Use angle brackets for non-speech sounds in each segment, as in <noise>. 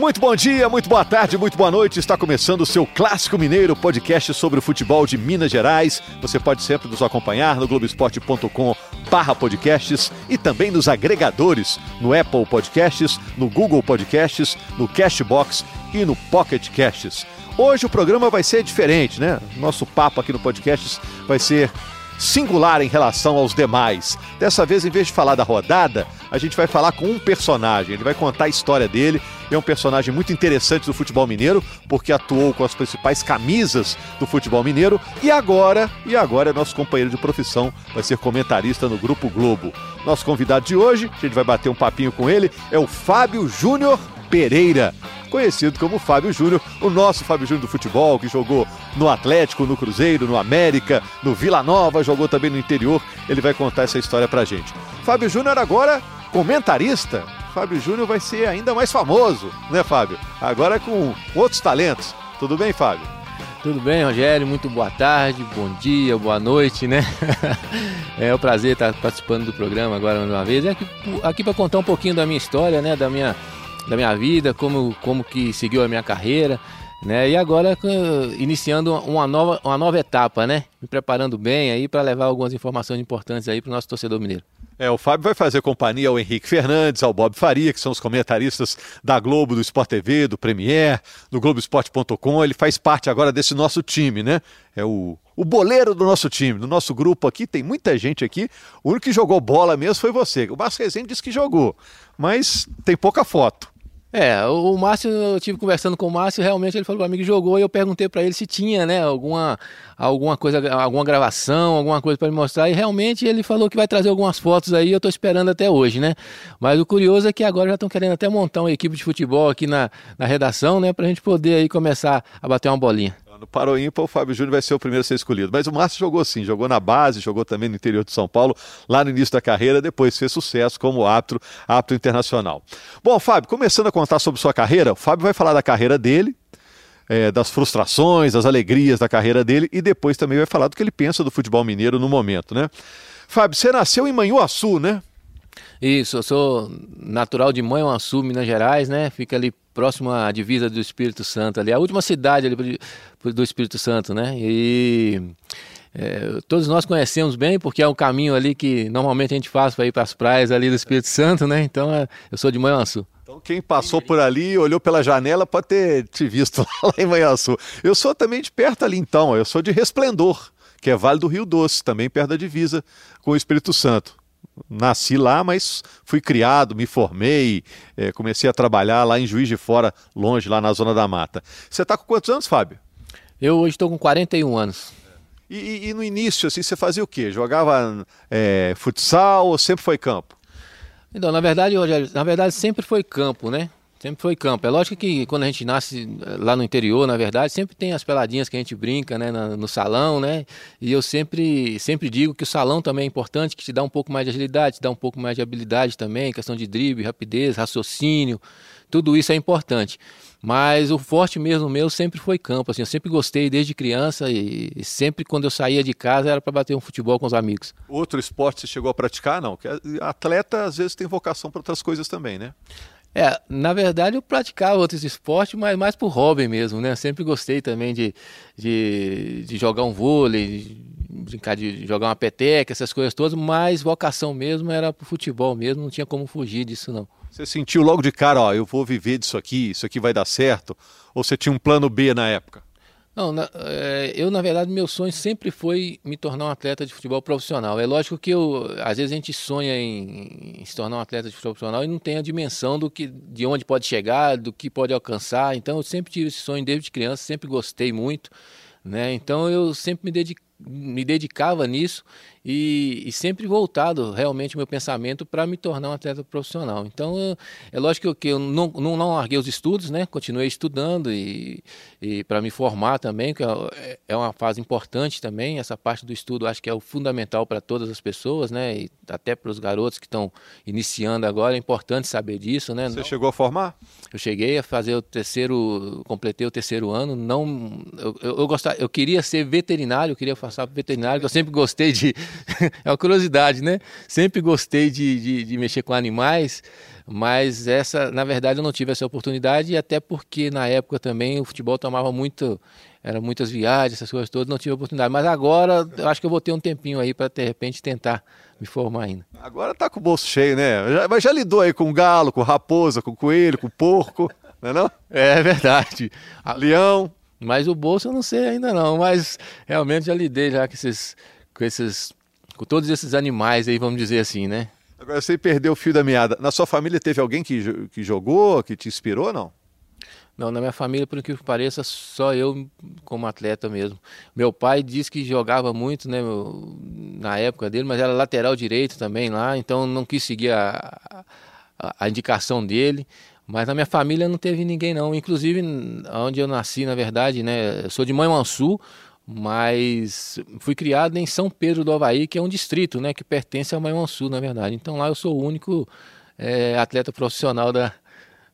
Muito bom dia, muito boa tarde, muito boa noite. Está começando o seu Clássico Mineiro, podcast sobre o futebol de Minas Gerais. Você pode sempre nos acompanhar no globesport.com barra podcasts e também nos agregadores, no Apple Podcasts, no Google Podcasts, no Cashbox e no Pocket Casts. Hoje o programa vai ser diferente, né? Nosso papo aqui no Podcasts vai ser singular em relação aos demais. Dessa vez, em vez de falar da rodada, a gente vai falar com um personagem. Ele vai contar a história dele. É um personagem muito interessante do futebol mineiro, porque atuou com as principais camisas do futebol mineiro e agora, e agora é nosso companheiro de profissão, vai ser comentarista no Grupo Globo. Nosso convidado de hoje, a gente vai bater um papinho com ele, é o Fábio Júnior Pereira conhecido como Fábio Júnior, o nosso Fábio Júnior do futebol, que jogou no Atlético, no Cruzeiro, no América, no Vila Nova, jogou também no interior. Ele vai contar essa história pra gente. Fábio Júnior agora comentarista. Fábio Júnior vai ser ainda mais famoso, né, Fábio? Agora com outros talentos. Tudo bem, Fábio? Tudo bem, Rogério? Muito boa tarde, bom dia, boa noite, né? <laughs> é um prazer estar participando do programa agora mais uma vez. É aqui, aqui para contar um pouquinho da minha história, né? Da minha da minha vida, como, como que seguiu a minha carreira, né? E agora iniciando uma nova, uma nova etapa, né? Me preparando bem aí para levar algumas informações importantes aí para o nosso torcedor mineiro. É, o Fábio vai fazer companhia ao Henrique Fernandes, ao Bob Faria, que são os comentaristas da Globo, do Sport TV, do Premier, do Globoesporte.com. Ele faz parte agora desse nosso time, né? É o, o boleiro do nosso time, do nosso grupo aqui. Tem muita gente aqui. O único que jogou bola mesmo foi você. O Márcio Rezende disse que jogou, mas tem pouca foto. É, o Márcio, eu tive conversando com o Márcio, realmente ele falou para mim que jogou e eu perguntei para ele se tinha, né, alguma, alguma coisa, alguma gravação, alguma coisa para me mostrar e realmente ele falou que vai trazer algumas fotos aí, eu estou esperando até hoje, né? Mas o curioso é que agora já estão querendo até montar uma equipe de futebol aqui na, na redação, né, a gente poder aí começar a bater uma bolinha no Paro Ímpar, o Fábio Júnior vai ser o primeiro a ser escolhido. Mas o Márcio jogou sim, jogou na base, jogou também no interior de São Paulo, lá no início da carreira, depois fez sucesso como árbitro, árbitro internacional. Bom, Fábio, começando a contar sobre sua carreira, o Fábio vai falar da carreira dele, é, das frustrações, das alegrias da carreira dele e depois também vai falar do que ele pensa do futebol mineiro no momento, né? Fábio, você nasceu em Manhuaçu, né? Isso, eu sou natural de Manhuaçu, Minas Gerais, né? Fica ali próximo à divisa do Espírito Santo ali, a última cidade ali do Espírito Santo, né? E é, todos nós conhecemos bem porque é um caminho ali que normalmente a gente faz para ir para as praias ali do Espírito Santo, né? Então é, eu sou de Manhuaçu. Então quem passou por ali, olhou pela janela pode ter te visto <laughs> lá em Manhuaçu. Eu sou também de perto ali então, eu sou de Resplendor, que é Vale do Rio Doce, também perto da divisa com o Espírito Santo nasci lá, mas fui criado, me formei, é, comecei a trabalhar lá em Juiz de Fora, longe, lá na Zona da Mata. Você está com quantos anos, Fábio? Eu hoje estou com 41 anos. E, e, e, no início, assim, você fazia o quê? Jogava é, futsal ou sempre foi campo? Então, na verdade, Rogério, na verdade sempre foi campo, né? Sempre foi campo. É lógico que quando a gente nasce eh, lá no interior, na verdade, sempre tem as peladinhas que a gente brinca, né, no salão, né? E eu sempre, sempre digo que o salão também é importante, que te dá um pouco mais de agilidade, te dá um pouco mais de habilidade também, questão de drible, rapidez, raciocínio, tudo isso é importante. Mas o forte mesmo meu sempre foi campo, assim, eu sempre gostei desde criança e, sempre quando eu saía de casa era para bater um futebol com os amigos. Outro esporte você chegou a praticar? Não, atleta às vezes tem vocação para outras coisas também, né? É, na verdade eu praticava outros esportes, mas mais por hobby mesmo, né? sempre gostei também de, de, de jogar um vôlei, brincar de jogar uma peteca, essas coisas todas, mas vocação mesmo era pro futebol mesmo, não tinha como fugir disso não. Você sentiu logo de cara, ó, eu vou viver disso aqui, isso aqui vai dar certo? Ou você tinha um plano B na época? Não, na, é, eu na verdade meu sonho sempre foi me tornar um atleta de futebol profissional. É lógico que eu, às vezes a gente sonha em, em, se tornar um atleta de futebol profissional e não tem a dimensão do que, de onde pode chegar, do que pode alcançar. Então eu sempre tive esse sonho desde criança, sempre gostei muito, né? Então eu sempre me dediquei me dedicava nisso e, e, sempre voltado realmente meu pensamento para me tornar um atleta profissional. Então, é lógico que eu não, não, não larguei os estudos, né? Continuei estudando e, e para me formar também, que é, é uma fase importante também. Essa parte do estudo acho que é o fundamental para todas as pessoas, né? E até para os garotos que estão iniciando agora, é importante saber disso, né? Você não, chegou a formar? Eu cheguei a fazer o terceiro, completei o terceiro ano. Não, eu, eu, eu, gostava, eu queria ser veterinário, eu queria fazer passar para veterinário, que eu sempre gostei de. <laughs> é uma curiosidade, né? Sempre gostei de, de, de, mexer com animais, mas essa, na verdade, eu não tive essa oportunidade, e até porque na época também o futebol tomava muito. Eram muitas viagens, essas coisas todas, não tive oportunidade. Mas agora eu acho que eu vou ter um tempinho aí para de repente tentar me formar ainda. Agora tá com o bolso cheio, né? Já, mas já lidou aí com galo, com raposa, com coelho, com porco, <laughs> não é não? É verdade. Leão. Mas o bolso eu não sei ainda não, mas realmente já lidei já com esses, com esses, com todos esses animais aí, vamos dizer assim, né? Agora você perdeu o fio da meada. Na sua família teve alguém que, que jogou, que te inspirou, não? Não, na minha família, por que pareça, só eu como atleta mesmo. Meu pai disse que jogava muito, né, na época dele, mas era lateral direito também lá, então não quis seguir a, a, a indicação dele. Mas na minha família não teve ninguém não. Inclusive, onde eu nasci, na verdade, né? Eu sou de Manhuaçu, mas fui criado em São Pedro do Havaí, que é um distrito, né? Que pertence ao Manhuaçu, na verdade. Então lá eu sou o único é, atleta profissional da,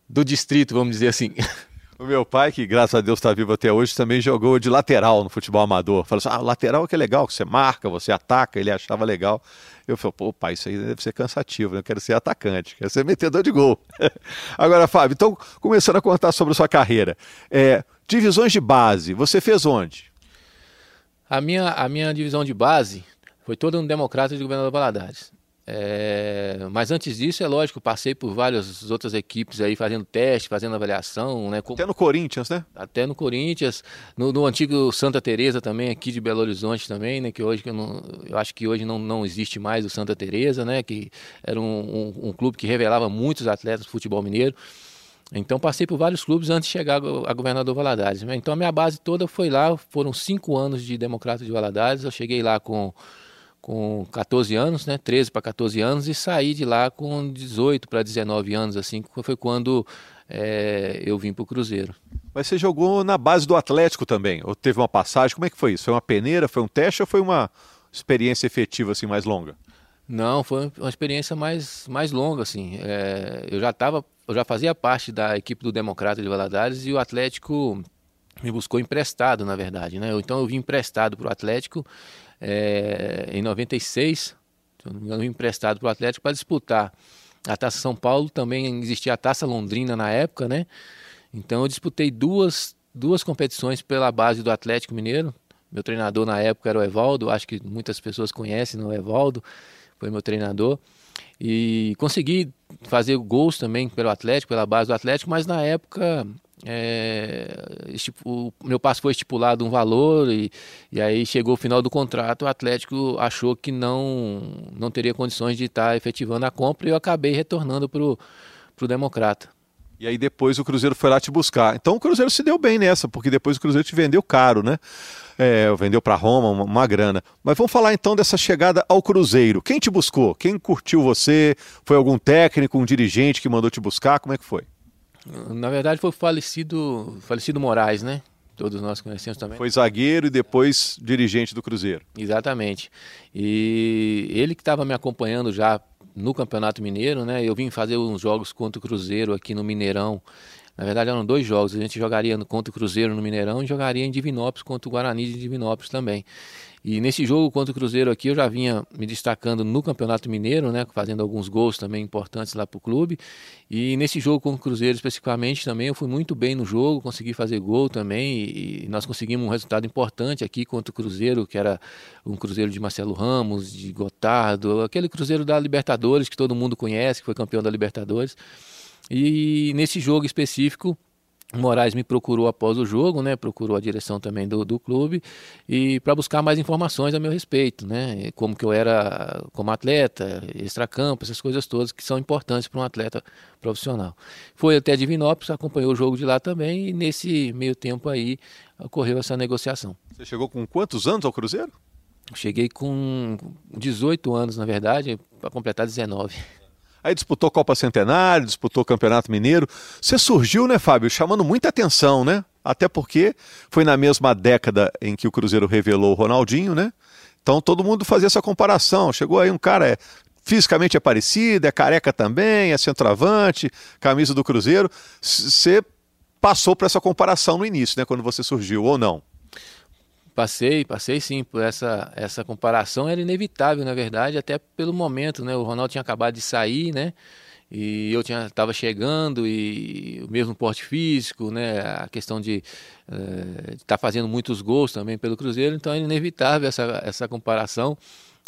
do distrito, vamos dizer assim. <laughs> O meu pai, que graças a Deus está vivo até hoje, também jogou de lateral no futebol amador. Falou assim: ah, lateral que é legal, que você marca, você ataca, ele achava legal. Eu falei, pô, pai, isso aí deve ser cansativo, né? eu quero ser atacante, quero ser metedor de gol. <laughs> Agora, Fábio, então, começando a contar sobre a sua carreira. É, divisões de base, você fez onde? A minha, a minha divisão de base foi toda no Democrata de Governador Valadares. É, mas antes disso, é lógico, passei por várias outras equipes aí fazendo teste, fazendo avaliação, né? Até no Corinthians, né? Até no Corinthians, no, no antigo Santa Teresa também, aqui de Belo Horizonte também, né? Que hoje eu, não, eu acho que hoje não, não existe mais o Santa Teresa, né? Que era um, um, um clube que revelava muitos atletas do futebol mineiro. Então passei por vários clubes antes de chegar a governador Valadares. Né? Então a minha base toda foi lá, foram cinco anos de Democrata de Valadares. Eu cheguei lá com com 14 anos, né, 13 para 14 anos, e saí de lá com 18 para 19 anos, assim, foi quando é, eu vim para o Cruzeiro. Mas você jogou na base do Atlético também, ou teve uma passagem, como é que foi isso? Foi uma peneira, foi um teste ou foi uma experiência efetiva assim mais longa? Não, foi uma experiência mais, mais longa, assim. É, eu já estava, eu já fazia parte da equipe do Democrata de Valadares e o Atlético me buscou emprestado, na verdade, né? Então eu vim emprestado para o Atlético é, em 96, se não me engano, emprestado para o Atlético para disputar a Taça São Paulo. Também existia a Taça Londrina na época, né? Então eu disputei duas, duas competições pela base do Atlético Mineiro. Meu treinador na época era o Evaldo, acho que muitas pessoas conhecem né? o Evaldo, foi meu treinador. E consegui fazer gols também pelo Atlético, pela base do Atlético, mas na época é, o meu passo foi estipulado um valor e, e aí chegou o final do contrato, o Atlético achou que não, não teria condições de estar efetivando a compra e eu acabei retornando para o Democrata. E aí depois o Cruzeiro foi lá te buscar. Então o Cruzeiro se deu bem nessa, porque depois o Cruzeiro te vendeu caro, né? É, vendeu para Roma uma, uma, grana. Mas vamos falar então dessa chegada ao Cruzeiro. Quem te buscou? Quem curtiu você? Foi algum técnico, um dirigente que mandou te buscar? Como é que foi? Na verdade foi o falecido, falecido Moraes, né? Todos nós conhecemos também. Foi zagueiro e depois dirigente do Cruzeiro. Exatamente. E ele que estava me acompanhando já no Campeonato Mineiro, né? Eu vim fazer uns jogos contra o Cruzeiro aqui no Mineirão. Na verdade eram dois jogos. A gente jogaria contra o Cruzeiro no Mineirão e jogaria em Divinópolis contra o Guarani de Divinópolis também. E nesse jogo contra o Cruzeiro aqui, eu já vinha me destacando no Campeonato Mineiro, né, fazendo alguns gols também importantes lá para o clube. E nesse jogo com o Cruzeiro especificamente também, eu fui muito bem no jogo, consegui fazer gol também. E, nós conseguimos um resultado importante aqui contra o Cruzeiro, que era um Cruzeiro de Marcelo Ramos, de Gotardo, aquele Cruzeiro da Libertadores que todo mundo conhece, que foi campeão da Libertadores. E nesse jogo específico, Moraes me procurou após o jogo, né? Procurou a direção também do, do clube e para buscar mais informações a meu respeito, né? Como que eu era como atleta, extracampo, essas coisas todas que são importantes para um atleta profissional. Foi até Divinópolis, acompanhou o jogo de lá também e nesse meio tempo aí ocorreu essa negociação. Você chegou com quantos anos ao Cruzeiro? Cheguei com 18 anos, na verdade, para completar 19. Aí disputou Copa Centenário, disputou Campeonato Mineiro. Você surgiu, né, Fábio, chamando muita atenção, né? Até porque foi na mesma década em que o Cruzeiro revelou o Ronaldinho, né? Então todo mundo fazia essa comparação. Chegou aí um cara é, fisicamente é parecido, é careca também, é centroavante, camisa do Cruzeiro. Você passou por essa comparação no início, né? Quando você surgiu, ou não? Passei, passei sim, por essa, essa comparação era inevitável, na verdade, até pelo momento, né? O Ronaldo tinha acabado de sair, né? E eu tinha estava chegando e o mesmo porte físico, né? A questão de estar tá fazendo muitos gols também pelo Cruzeiro, então era inevitável essa, essa comparação.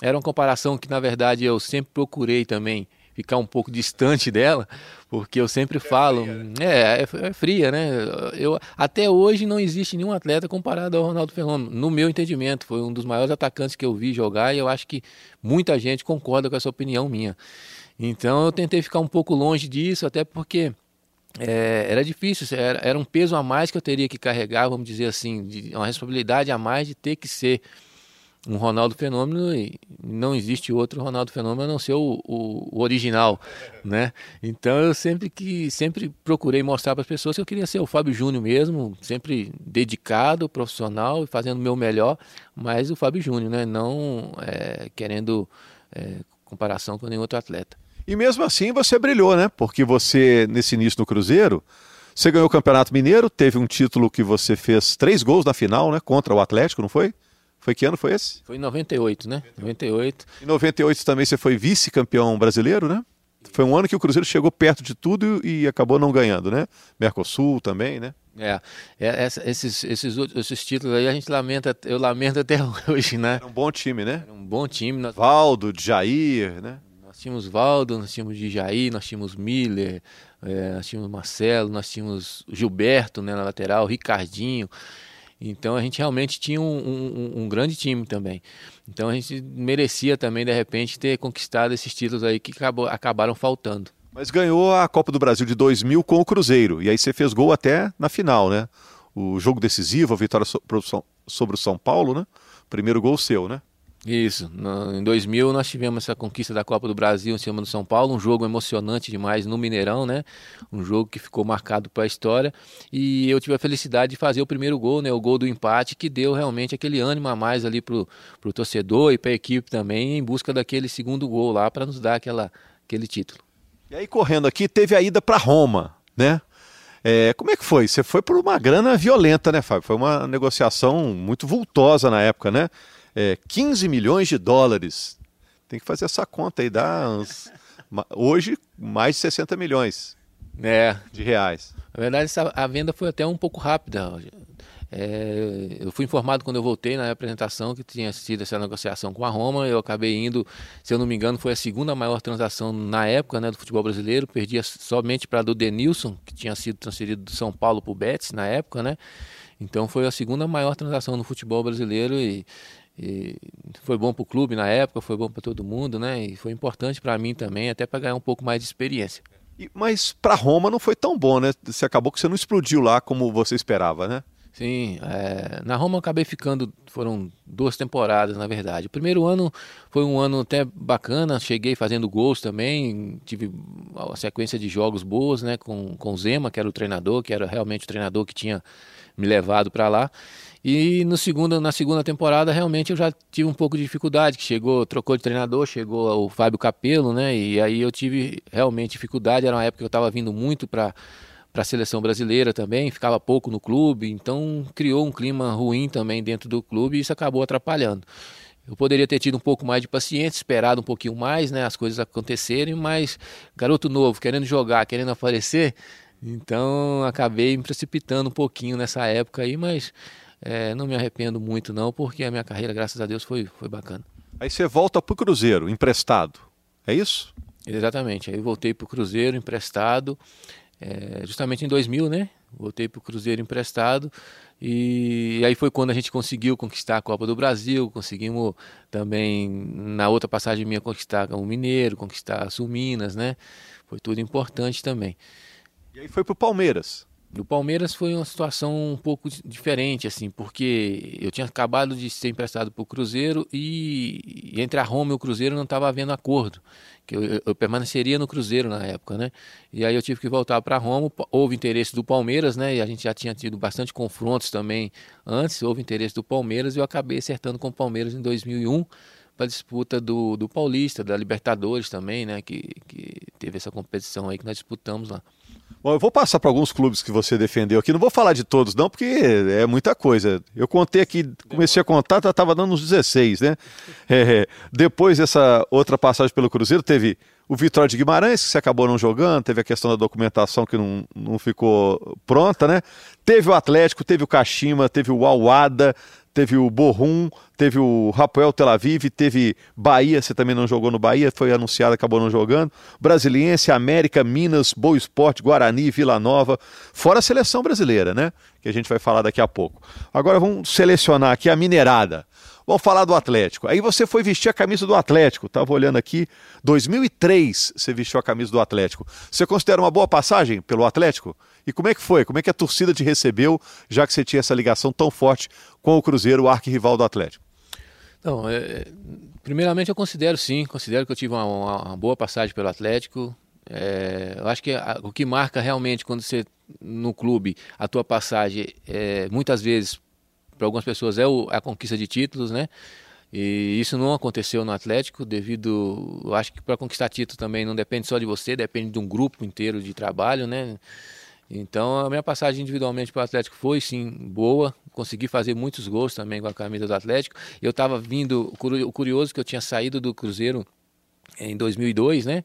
Era uma comparação que, na verdade, eu sempre procurei também ficar um pouco distante dela, porque eu sempre é falo, né? é, é, é, fria, né? Eu, até hoje não existe nenhum atleta comparado ao Ronaldo Fenômeno, no meu entendimento. Foi um dos maiores atacantes que eu vi jogar e eu acho que muita gente concorda com essa opinião minha. Então eu tentei ficar um pouco longe disso, até porque é, era difícil, era, era, um peso a mais que eu teria que carregar, vamos dizer assim, de, uma responsabilidade a mais de ter que ser um Ronaldo Fenômeno e não existe outro Ronaldo Fenômeno a não ser o, o, o original, <laughs> né? Então eu sempre que sempre procurei mostrar para as pessoas que eu queria ser o Fábio Júnior mesmo, sempre dedicado, profissional e fazendo o meu melhor, mas o Fábio Júnior, né? Não é, querendo é, comparação com nenhum outro atleta. E mesmo assim você brilhou, né? Porque você nesse início no Cruzeiro você ganhou o Campeonato Mineiro, teve um título que você fez três gols na final, né? Contra o Atlético, não foi? Foi que ano foi esse? Foi em 98, né? 98. Em 98 também você foi vice-campeão brasileiro, né? Foi um ano que o Cruzeiro chegou perto de tudo e acabou não ganhando, né? Mercosul também, né? É, é esses, esses, esses títulos aí a gente lamenta, eu lamento até <laughs> hoje, né? Era um bom time, né? Era um bom time. Nós... Valdo, Jair, né? Nós tínhamos Valdo, nós tínhamos Jair, nós tínhamos Miller, é, nós tínhamos Marcelo, nós tínhamos Gilberto né, na lateral, Ricardinho. Então a gente realmente tinha um, um, um, grande time também. Então a gente merecia também, de repente, ter conquistado esses títulos aí que acabou, acabaram faltando. Mas ganhou a Copa do Brasil de 2000 com o Cruzeiro. E aí você fez gol até na final, né? O jogo decisivo, a vitória sobre o São Paulo, né? Primeiro gol seu, né? Isso. No, em 2000 nós tivemos essa conquista da Copa do Brasil em cima do São Paulo, um jogo emocionante demais no Mineirão, né? Um jogo que ficou marcado para a história. E eu tive a felicidade de fazer o primeiro gol, né? O gol do empate que deu realmente aquele ânimo a mais ali pro, pro torcedor e para a equipe também em busca daquele segundo gol lá para nos dar aquela, aquele título. E aí correndo aqui teve a ida para Roma, né? É, como é que foi? Você foi por uma grana violenta, né, Fábio? Foi uma negociação muito vultosa na época, né? É, 15 milhões de dólares. Tem que fazer essa conta aí, dá uns, hoje mais de 60 milhões é. de reais. Na verdade, essa, a venda foi até um pouco rápida. É, eu fui informado quando eu voltei na apresentação que tinha sido essa negociação com a Roma. Eu acabei indo, se eu não me engano, foi a segunda maior transação na época né, do futebol brasileiro. Perdia somente para a do Denilson, que tinha sido transferido do São Paulo para o Betis na época, né? Então foi a segunda maior transação no futebol brasileiro e e foi bom para o clube na época, foi bom para todo mundo, né? E foi importante para mim também, até para ganhar um pouco mais de experiência. E, mas para Roma não foi tão bom, né? Você acabou que você não explodiu lá como você esperava, né? Sim, é, na Roma eu acabei ficando, foram duas temporadas na verdade. O primeiro ano foi um ano até bacana, cheguei fazendo gols também, tive uma sequência de jogos boas, né, com, com o Zema, que era o treinador, que era realmente o treinador que tinha me levado para lá. E no segundo, na segunda temporada, realmente eu já tive um pouco de dificuldade, que chegou, trocou de treinador, chegou o Fábio Capello, né? E aí eu tive realmente dificuldade, era uma época que eu estava vindo muito para para a seleção brasileira também, ficava pouco no clube, então criou um clima ruim também dentro do clube e isso acabou atrapalhando. Eu poderia ter tido um pouco mais de paciência, esperado um pouquinho mais, né, as coisas acontecerem, mas garoto novo, querendo jogar, querendo aparecer, então acabei me precipitando um pouquinho nessa época aí, mas é, não me arrependo muito não, porque a minha carreira, graças a Deus, foi, foi bacana. Aí você volta para o Cruzeiro, emprestado, é isso? Exatamente, aí voltei para o Cruzeiro emprestado, é, justamente em 2000, né? Voltei para o Cruzeiro emprestado e aí foi quando a gente conseguiu conquistar a Copa do Brasil, conseguimos também na outra passagem minha conquistar o Mineiro, conquistar a Sul Minas, né? Foi tudo importante também. E aí foi para o Palmeiras. Do Palmeiras foi uma situação um pouco diferente, assim, porque eu tinha acabado de ser emprestado para o Cruzeiro e entre a Roma e o Cruzeiro não estava havendo acordo, que eu, eu, permaneceria no Cruzeiro na época, né? E aí eu tive que voltar para Roma, houve interesse do Palmeiras, né? E a gente já tinha tido bastante confrontos também antes, houve interesse do Palmeiras e eu acabei acertando com o Palmeiras em 2001 para a disputa do, do Paulista, da Libertadores também, né? Que, que teve essa competição aí que nós disputamos lá. Bom, eu vou passar para alguns clubes que você defendeu aqui. Não vou falar de todos, não, porque é muita coisa. Eu contei aqui, comecei a contar, estava dando uns 16, né? <laughs> É, depois dessa outra passagem pelo Cruzeiro, teve o Vitória de Guimarães, que você acabou não jogando, teve a questão da documentação que não, não ficou pronta, né? Teve o Atlético, teve o Kashima, teve o Alwada, teve o Borrum, teve o Rafael Tel Aviv, teve Bahia, você também não jogou no Bahia, foi anunciado, acabou não jogando. Brasiliense, América, Minas, Boa Esporte, Guarani, Vila Nova, fora a seleção brasileira, né? Que a gente vai falar daqui a pouco. Agora vamos selecionar aqui a Mineirada. Vamos falar do Atlético. Aí você foi vestir a camisa do Atlético. Estava olhando aqui, 2003 você vestiu a camisa do Atlético. Você considera uma boa passagem pelo Atlético? E como é que foi? Como é que a torcida te recebeu, já que você tinha essa ligação tão forte com o Cruzeiro, o arquirrival do Atlético? Não, é, primeiramente eu considero sim, considero que eu tive uma, uma boa passagem pelo Atlético. É, eu acho que a, o que marca realmente quando você no clube a tua passagem é, muitas vezes para algumas pessoas é o, a conquista de títulos, né? E isso não aconteceu no Atlético devido, eu acho que para conquistar título também não depende só de você, depende de um grupo inteiro de trabalho, né? Então a minha passagem individualmente para o Atlético foi sim boa, consegui fazer muitos gols também com a camisa do Atlético. Eu estava vindo, o curioso que eu tinha saído do Cruzeiro em 2002, né?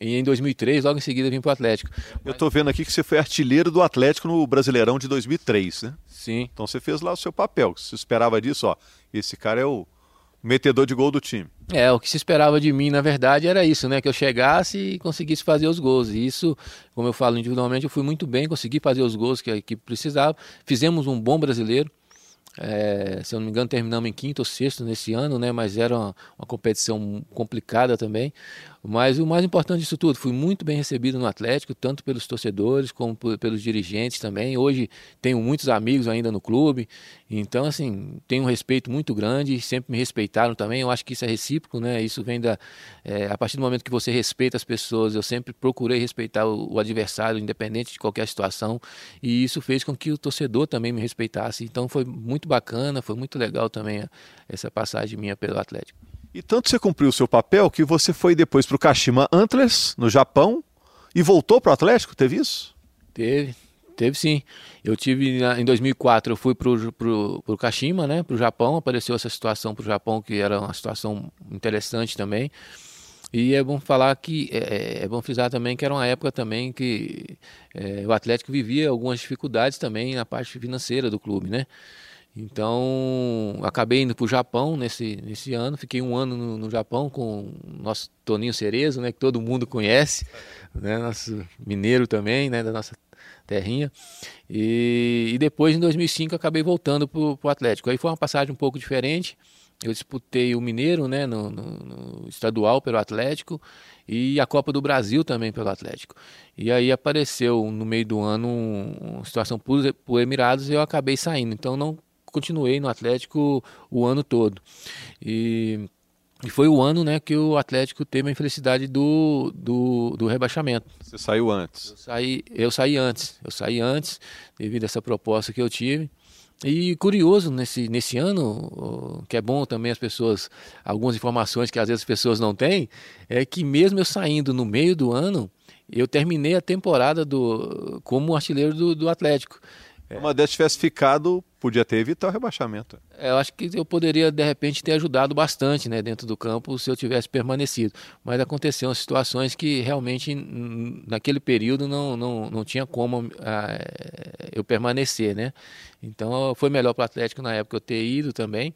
E em 2003, logo em seguida, vim para o Atlético. Eu estou vendo aqui que você foi artilheiro do Atlético no Brasileirão de 2003, né? Sim. Então você fez lá o seu papel. Você esperava disso, ó. Esse cara é o metedor de gol do time. É, o que se esperava de mim, na verdade, era isso, né? Que eu chegasse e conseguisse fazer os gols. E isso, como eu falo individualmente, eu fui muito bem, consegui fazer os gols que a equipe precisava. Fizemos um bom brasileiro. É, se eu não me engano, terminamos em quinto ou sexto nesse ano, né? Mas era uma, uma, competição complicada também. Mas o mais importante disso tudo, fui muito bem recebido no Atlético, tanto pelos torcedores como pelos dirigentes também. Hoje tenho muitos amigos ainda no clube, então assim tenho um respeito muito grande. Sempre me respeitaram também. Eu acho que isso é recíproco, né? Isso vem da é, a partir do momento que você respeita as pessoas. Eu sempre procurei respeitar o, o adversário, independente de qualquer situação, e isso fez com que o torcedor também me respeitasse. Então foi muito bacana, foi muito legal também essa passagem minha pelo Atlético. E tanto você cumpriu o seu papel que você foi depois para o Kashima Antlers, no Japão, e voltou para o Atlético, teve isso? Teve, teve sim. Eu tive, em 2004, eu fui para o Kashima, né, para o Japão, apareceu essa situação para o Japão, que era uma situação interessante também. E é bom falar que, é, é, é bom frisar também que era uma época também que é, o Atlético vivia algumas dificuldades também na parte financeira do clube, né? Então, acabei indo para o Japão nesse, nesse ano. Fiquei um ano no, no, Japão com o nosso Toninho Cerezo, né, que todo mundo conhece, né, nosso mineiro também, né, da nossa terrinha. E, e depois, em 2005, acabei voltando para o Atlético. Aí foi uma passagem um pouco diferente. Eu disputei o Mineiro né, no, no, no, estadual pelo Atlético e a Copa do Brasil também pelo Atlético. E aí apareceu no meio do ano uma situação por, por Emirados e eu acabei saindo. Então não continuei no Atlético o ano todo. E, e foi o ano né, que o Atlético teve a infelicidade do, do, do rebaixamento. Você saiu antes? Eu saí, eu saí antes. Eu saí antes, devido a essa proposta que eu tive. E curioso nesse, nesse ano, que é bom também as pessoas, algumas informações que às vezes as pessoas não têm, é que mesmo eu saindo no meio do ano, eu terminei a temporada do, como artilheiro do, do Atlético. É. Uma dessas tivesse ficado, podia ter evitado o rebaixamento. É, eu acho que eu poderia, de repente, ter ajudado bastante né, dentro do campo se eu tivesse permanecido. Mas aconteceram situações que realmente, naquele período, não, não, não tinha como ah, eu permanecer. Né? Então, foi melhor para o Atlético na época eu ter ido também.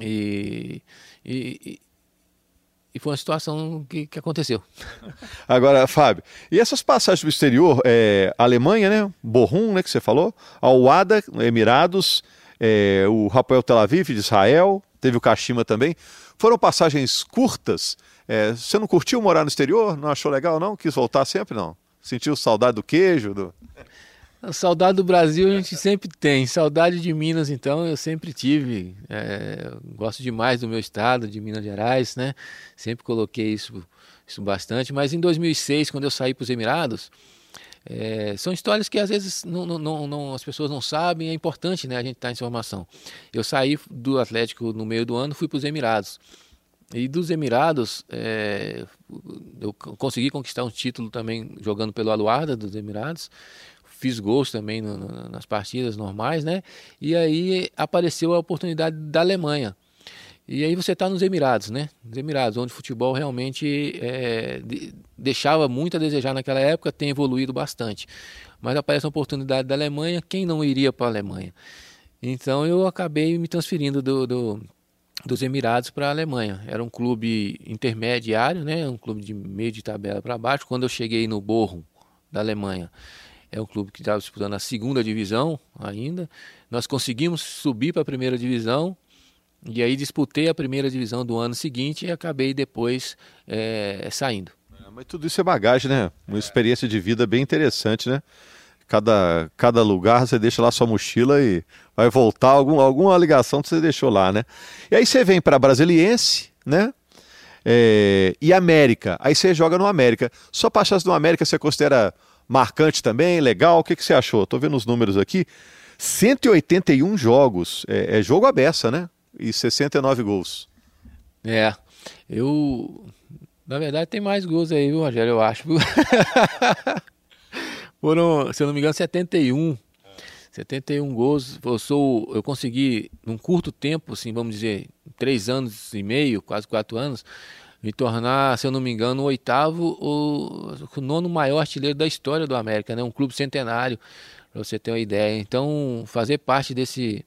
E, e, e foi uma situação que, que aconteceu. <laughs> Agora, Fábio, e essas passagens para o exterior, é, Alemanha, né? Borrum, né, que você falou, Al-Wada, Emirados, é, o Rafael Tel Aviv de Israel, teve o Kashima também. Foram passagens curtas. É, você não curtiu morar no exterior? Não achou legal, não? Quis voltar sempre, não? Sentiu saudade do queijo? Do... Saudade do Brasil a gente sempre tem. Saudade de Minas, então, eu sempre tive. É, gosto demais do meu estado, de Minas Gerais, né? Sempre coloquei isso, isso bastante. Mas em 2006, quando eu saí para os Emirados, É, são histórias que às vezes não, não, não, as pessoas não sabem, é importante né, a gente estar em informação. Eu saí do Atlético no meio do ano, fui para os Emirados. E dos Emirados, é, eu consegui conquistar um título também jogando pelo Aluarda dos Emirados. Fiz gols também no, no, nas partidas normais, né? E aí apareceu a oportunidade da Alemanha. E aí você está nos Emirados, né? Nos Emirados, onde o futebol realmente é, de, deixava muito a desejar naquela época, tem evoluído bastante. Mas aparece a oportunidade da Alemanha, quem não iria para a Alemanha? Então eu acabei me transferindo do, do dos Emirados para a Alemanha. Era um clube intermediário, né? um clube de meio de tabela para baixo. Quando eu cheguei no Borrom da Alemanha, é um clube que estava disputando a segunda divisão ainda. Nós conseguimos subir para a primeira divisão e aí disputei a primeira divisão do ano seguinte e acabei depois é, saindo. É, mas tudo isso é bagagem, né? Uma experiência de vida bem interessante, né? Cada, cada lugar você deixa lá sua mochila e vai voltar algum, alguma ligação que você deixou lá, né? E aí você vem para Brasiliense, né? É, e América. Aí você joga no América. Só para achar no América você considera marcante também, legal? O que, que você achou? Tô vendo os números aqui. 181 jogos. É, é jogo à beça, né? E 69 gols. É. Eu. Na verdade, tem mais gols aí, viu, Rogério? Eu acho. <laughs> Foram, se eu não me engano, 71. 71 gols. Eu, sou, eu consegui, num curto tempo, assim, vamos dizer, três anos e meio, quase quatro anos, me tornar, se eu não me engano, o oitavo ou o nono maior artilheiro da história do América, né? Um clube centenário, para você ter uma ideia. Então, fazer parte desse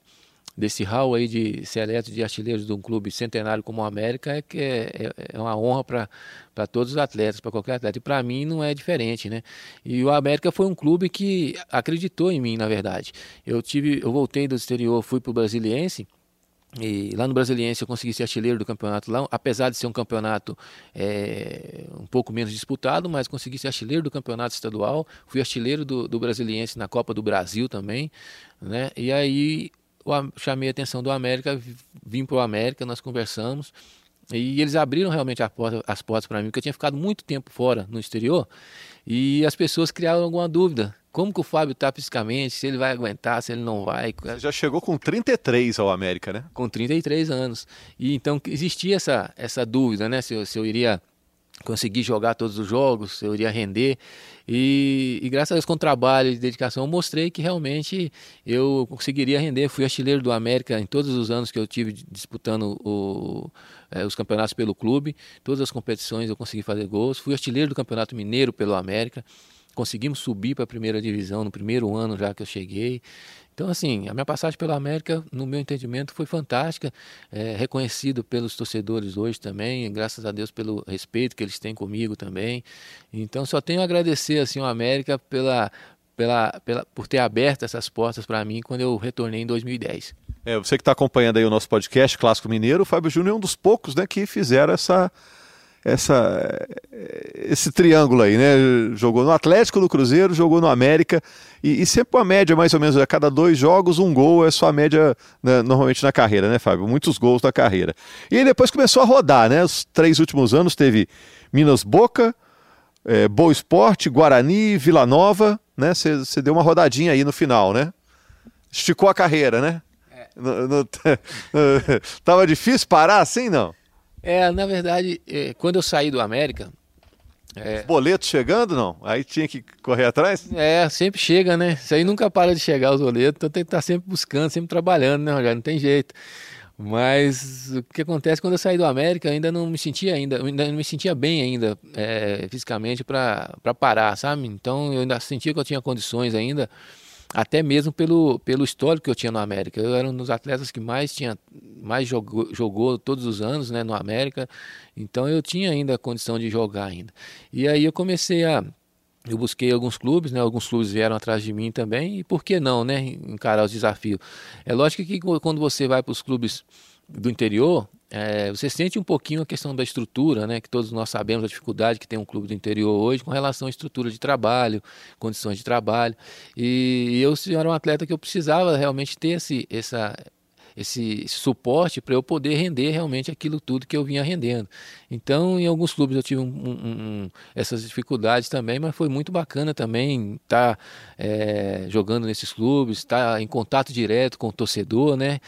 desse hall aí de seleto de artilheiros de um clube centenário como o América é que é, é, é uma honra para todos os atletas, para qualquer atleta. E para mim não é diferente, né? E o América foi um clube que acreditou em mim, na verdade. Eu tive, eu voltei do exterior, fui para o Brasiliense. E lá no Brasiliense eu consegui ser artilheiro do campeonato lá, apesar de ser um campeonato é, um pouco menos disputado, mas consegui ser artilheiro do campeonato estadual. Fui artilheiro do, do Brasiliense na Copa do Brasil também, né? E aí chamei a atenção do América, vim para o América, nós conversamos. E eles abriram realmente porta, as portas para mim, porque eu tinha ficado muito tempo fora no exterior e as pessoas criaram alguma dúvida. Como que o Fábio está fisicamente, se ele vai aguentar, se ele não vai. Você já chegou com 33 ao América, né? Com 33 anos. E então existia essa, essa dúvida, né? Se, se eu iria conseguir jogar todos os jogos, eu iria render. E, e, graças a Deus, com trabalho e dedicação, eu mostrei que realmente eu conseguiria render. Fui artilheiro do América em todos os anos que eu tive disputando o, é, os campeonatos pelo clube. Todas as competições eu consegui fazer gols. Fui artilheiro do Campeonato Mineiro pelo América. Conseguimos subir para a primeira divisão no primeiro ano já que eu cheguei. Então, assim, a minha passagem pela América, no meu entendimento, foi fantástica, é, reconhecido pelos torcedores hoje também, graças a Deus pelo respeito que eles têm comigo também. Então, só tenho a agradecer assim ao América pela, pela, pela, por ter aberto essas portas para mim quando eu retornei em 2010. É, você que está acompanhando aí o nosso podcast Clássico Mineiro, o Fábio Júnior é um dos poucos né, que fizeram essa essa, esse triângulo aí, né? Jogou no Atlético, no Cruzeiro, jogou no América e, e sempre uma média mais ou menos a cada dois jogos um gol é só a média né, normalmente na carreira, né, Fábio? Muitos gols na carreira. E depois começou a rodar, né? Os três últimos anos teve Minas Boca, é, Boa Esporte, Guarani, Vila Nova, né? Você deu uma rodadinha aí no final, né? Esticou a carreira, né? É. No, no, <laughs> tava difícil parar assim, não? É, na verdade, é, quando eu saí do América. É... Boletos chegando, não? Aí tinha que correr atrás? É, sempre chega, né? Isso aí nunca para de chegar os boletos, então tem que estar sempre buscando, sempre trabalhando, né, Rogério? Não tem jeito. Mas o que acontece quando eu saí do América, ainda não me sentia ainda, ainda não me sentia bem ainda é, fisicamente para parar, sabe? Então eu ainda sentia que eu tinha condições ainda até mesmo pelo, pelo histórico que eu tinha no América. Eu era um dos atletas que mais tinha mais jogou, jogou todos os anos né, no América, então eu tinha ainda a condição de jogar ainda. E aí eu comecei a eu busquei alguns clubes, né? Alguns clubes vieram atrás de mim também, e por que não, né? Encarar os desafios. É lógico que quando você vai para os clubes do interior, é, você sente um pouquinho a questão da estrutura, né? Que todos nós sabemos a dificuldade que tem um clube do interior hoje com relação à estrutura de trabalho, condições de trabalho. E, eu era um atleta que eu precisava realmente ter esse, essa, esse, esse suporte para eu poder render realmente aquilo tudo que eu vinha rendendo. Então, em alguns clubes eu tive um, um, um, essas dificuldades também, mas foi muito bacana também estar tá, é, jogando nesses clubes, estar tá em contato direto com o torcedor, né?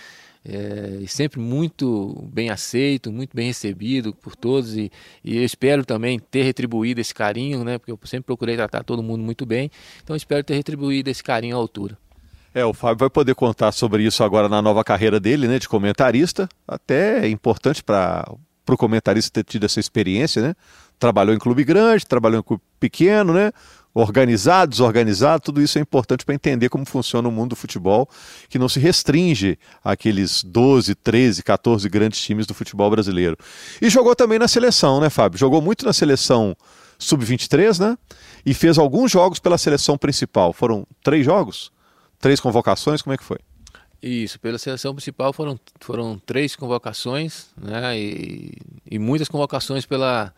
É, sempre muito bem aceito, muito bem recebido por todos e, e, eu espero também ter retribuído esse carinho, né? Porque eu sempre procurei tratar todo mundo muito bem, então espero ter retribuído esse carinho à altura. É, o Fábio vai poder contar sobre isso agora na nova carreira dele, né, de comentarista. Até é importante para o comentarista ter tido essa experiência, né? Trabalhou em clube grande, trabalhou em clube pequeno, né? Organizado, desorganizado, tudo isso é importante para entender como funciona o mundo do futebol, que não se restringe àqueles 12, 13, 14 grandes times do futebol brasileiro. E jogou também na seleção, né, Fábio? Jogou muito na seleção sub-23, né? E fez alguns jogos pela seleção principal. Foram três jogos? Três convocações? Como é que foi? Isso, pela seleção principal foram, foram três convocações, né? E, e muitas convocações pela,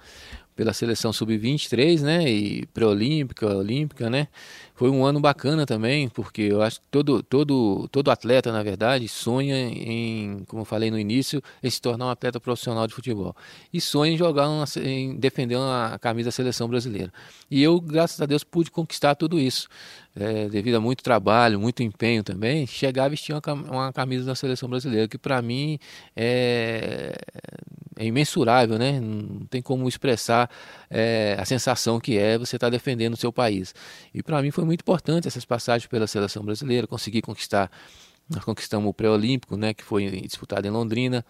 pela seleção sub-23, né, e pré-olímpica, olímpica, né? Foi um ano bacana também, porque eu acho que todo todo todo atleta, na verdade, sonha em, como eu falei no início, em se tornar um atleta profissional de futebol. E sonha em jogar uma, em defender a camisa da seleção brasileira. E eu, graças a Deus, pude conquistar tudo isso. É, devido a muito trabalho, muito empenho também, chegar a vestir uma, uma camisa da seleção brasileira, que para mim é, é imensurável, né? Não tem como expressar é, a sensação que é você estar tá defendendo o seu país. E para mim foi muito importante essas passagens pela seleção brasileira, conseguir conquistar, nós conquistamos o pré-olímpico, né? Que foi disputado em Londrina.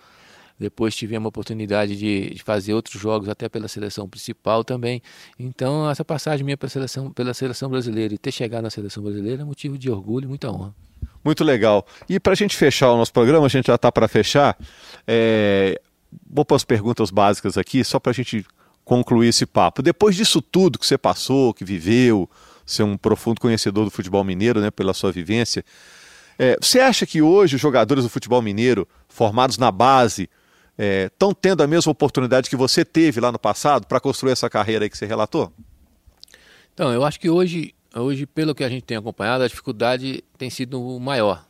Depois tivemos a oportunidade de, de, fazer outros jogos até pela seleção principal também. Então essa passagem minha pela seleção, pela seleção brasileira e ter chegado na seleção brasileira é motivo de orgulho e muita honra. Muito legal. E para a gente fechar o nosso programa, a gente já está para fechar. É, vou para as perguntas básicas aqui, só para a gente concluir esse papo. Depois disso tudo que você passou, que viveu, ser um profundo conhecedor do futebol mineiro, né, pela sua vivência, é, você acha que hoje os jogadores do futebol mineiro, formados na base, estão é, tendo a mesma oportunidade que você teve lá no passado para construir essa carreira que você relatou? Então, eu acho que hoje, hoje, pelo que a gente tem acompanhado, a dificuldade tem sido maior.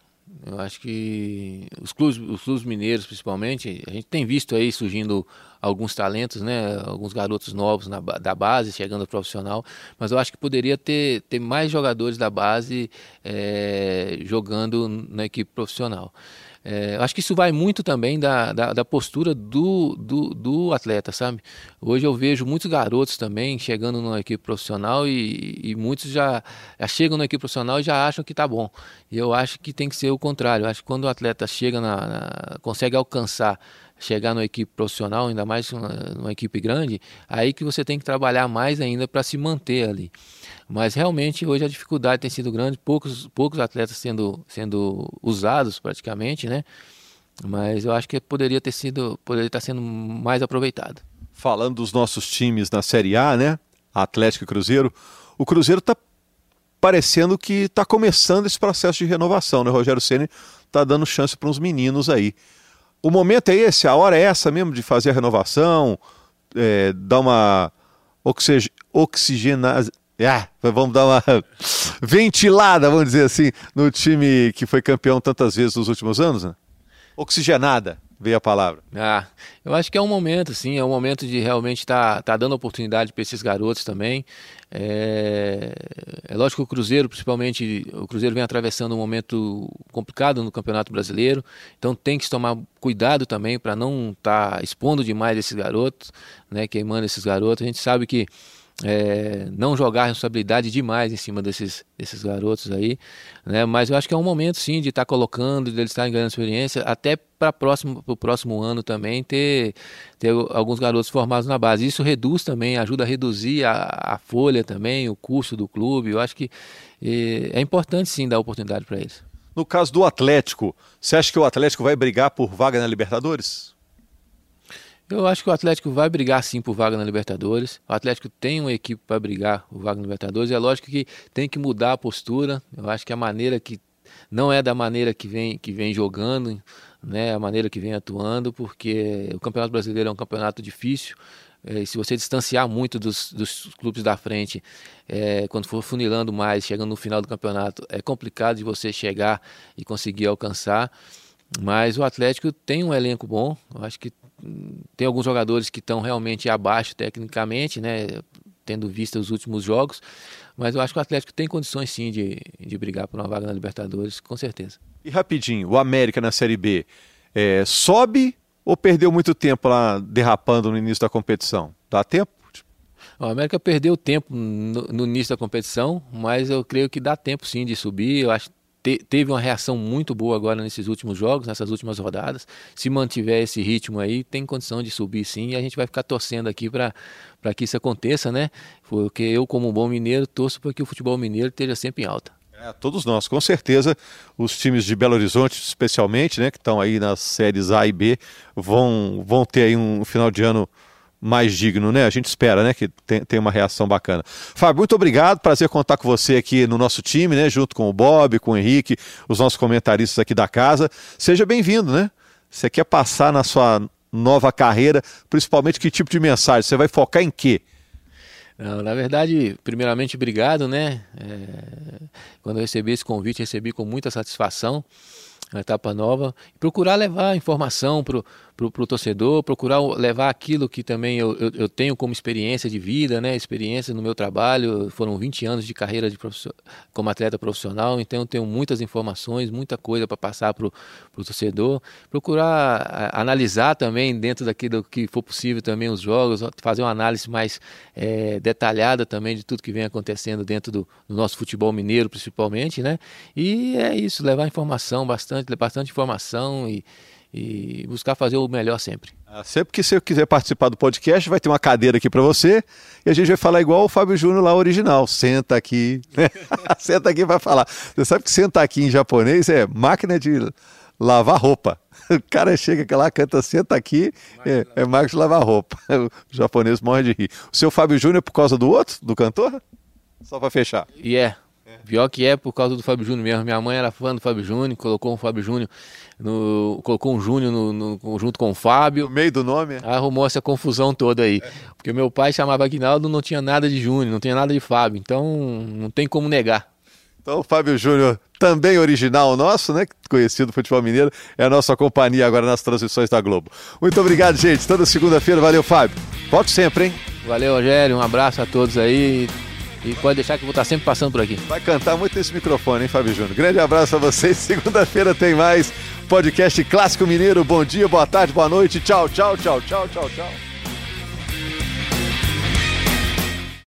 Eu acho que os clubes, os clubes mineiros, principalmente, a gente tem visto aí surgindo alguns talentos, né? Alguns garotos novos na, da base chegando ao profissional, mas eu acho que poderia ter, ter mais jogadores da base é, jogando na equipe profissional. É, acho que isso vai muito também da, da, da postura do, do, do, atleta, sabe? Hoje eu vejo muitos garotos também chegando numa equipe profissional e, e muitos já, já, chegam na equipe profissional e já acham que tá bom. E eu acho que tem que ser o contrário. Eu acho que quando o atleta chega na, na consegue alcançar chegar numa equipe profissional, ainda mais numa, equipe grande, aí que você tem que trabalhar mais ainda para se manter ali. Mas realmente hoje a dificuldade tem sido grande, poucos, poucos atletas sendo, sendo usados praticamente, né? Mas eu acho que poderia ter sido, poderia estar sendo mais aproveitado. Falando dos nossos times na Série A, né? Atlético e Cruzeiro, o Cruzeiro está parecendo que está começando esse processo de renovação, né? Rogério Ceni está dando chance para uns meninos aí. O momento é esse, a hora é essa mesmo de fazer a renovação, é, dar uma oxig... oxigenada ah, vamos dar uma <laughs> ventilada, vamos dizer assim, no time que foi campeão tantas vezes nos últimos anos, né? Oxigenada, veio a palavra. Ah, eu acho que é um momento, sim, é um momento de realmente estar tá, tá dando oportunidade para esses garotos também. É, é lógico que o Cruzeiro, principalmente, o Cruzeiro vem atravessando um momento complicado no Campeonato Brasileiro, então tem que tomar cuidado também para não estar tá expondo demais esses garotos, né, queimando esses garotos. A gente sabe que é, não jogar responsabilidade demais em cima desses, desses garotos aí, né? Mas eu acho que é um momento sim de estar tá colocando, de eles estarem ganhando experiência, até para próximo o próximo ano também ter, ter alguns garotos formados na base. Isso reduz também, ajuda a reduzir a, a folha também, o custo do clube. Eu acho que é, é importante sim dar oportunidade para eles. No caso do Atlético, você acha que o Atlético vai brigar por vaga na Libertadores? Eu acho que o Atlético vai brigar sim por vaga na Libertadores. O Atlético tem uma equipe para brigar por vaga na Libertadores. É lógico que tem que mudar a postura. Eu acho que a maneira que não é da maneira que vem que vem jogando, né? A maneira que vem atuando, porque o Campeonato Brasileiro é um campeonato difícil. É, se você distanciar muito dos, dos clubes da frente, é, quando for funilando mais, chegando no final do campeonato, é complicado de você chegar e conseguir alcançar. Mas o Atlético tem um elenco bom. Eu acho que tem alguns jogadores que estão realmente abaixo tecnicamente, né? Tendo visto os últimos jogos. Mas eu acho que o Atlético tem condições sim de, de brigar por uma vaga na Libertadores, com certeza. E rapidinho, o América na Série B é, sobe ou perdeu muito tempo lá derrapando no início da competição? Dá tempo? O América perdeu tempo no, no, início da competição, mas eu creio que dá tempo sim de subir. Eu acho te, teve uma reação muito boa agora nesses últimos jogos, nessas últimas rodadas. Se mantiver esse ritmo aí, tem condição de subir sim. E a gente vai ficar torcendo aqui para que isso aconteça, né? Porque eu, como um bom mineiro, torço para que o futebol mineiro esteja sempre em alta. É, todos nós, com certeza, os times de Belo Horizonte, especialmente, né, que estão aí nas séries A e B, vão, vão ter aí um final de ano mais digno, né? A gente espera, né, que tenha uma reação bacana. Fábio, muito obrigado, prazer contar com você aqui no nosso time, né, junto com o Bob, com o Henrique, os nossos comentaristas aqui da casa. Seja bem-vindo, né? Você quer passar na sua nova carreira, principalmente que tipo de mensagem? Você vai focar em quê? Não, na verdade, primeiramente, obrigado, né? É, quando eu recebi esse convite, recebi com muita satisfação uma etapa nova, procurar levar informação para o torcedor, procurar levar aquilo que também eu, eu, eu, tenho como experiência de vida, né? experiência no meu trabalho, foram 20 anos de carreira de como atleta profissional, então eu tenho muitas informações, muita coisa para passar para o torcedor, procurar analisar também dentro daquilo que for possível também os jogos, fazer uma análise mais é, detalhada também de tudo que vem acontecendo dentro do, do nosso futebol mineiro principalmente, né? E é isso, levar informação bastante, bastante informação e, e buscar fazer o melhor sempre. Ah, sempre que você quiser participar do podcast, vai ter uma cadeira aqui para você e a gente vai falar igual o Fábio Júnior lá original. Senta aqui. <laughs> senta aqui para falar. Você sabe que senta aqui em japonês é máquina de lavar roupa. O cara chega lá, canta, senta aqui, é, é máquina de lavar roupa. <laughs> O japonês morre de rir. O seu Fábio Júnior é por causa do outro, do cantor? Só para fechar. E yeah. é. Pior que é por causa do Fábio Júnior mesmo. Minha mãe era fã do Fábio Júnior, colocou um Fábio Júnior, no, colocou um Júnior no, no, junto com o Fábio. No meio do nome? Arrumou essa confusão toda aí. É. Porque meu pai chamava Aguinaldo, não tinha nada de Júnior, não tinha nada de Fábio. Então não tem como negar. Então o Fábio Júnior, também original nosso, né? Conhecido futebol mineiro, é a nossa companhia agora nas transmissões da Globo. Muito obrigado, <laughs> gente. Toda segunda-feira, valeu, Fábio. Volte sempre, hein? Valeu, Rogério. Um abraço a todos aí. E pode deixar que eu vou estar sempre passando por aqui. Vai cantar muito esse microfone, hein, Fábio Júnior? Grande abraço a vocês. <laughs> Segunda-feira tem mais podcast Clássico Mineiro. Bom dia, boa tarde, boa noite. Tchau, tchau, tchau, tchau, tchau, tchau.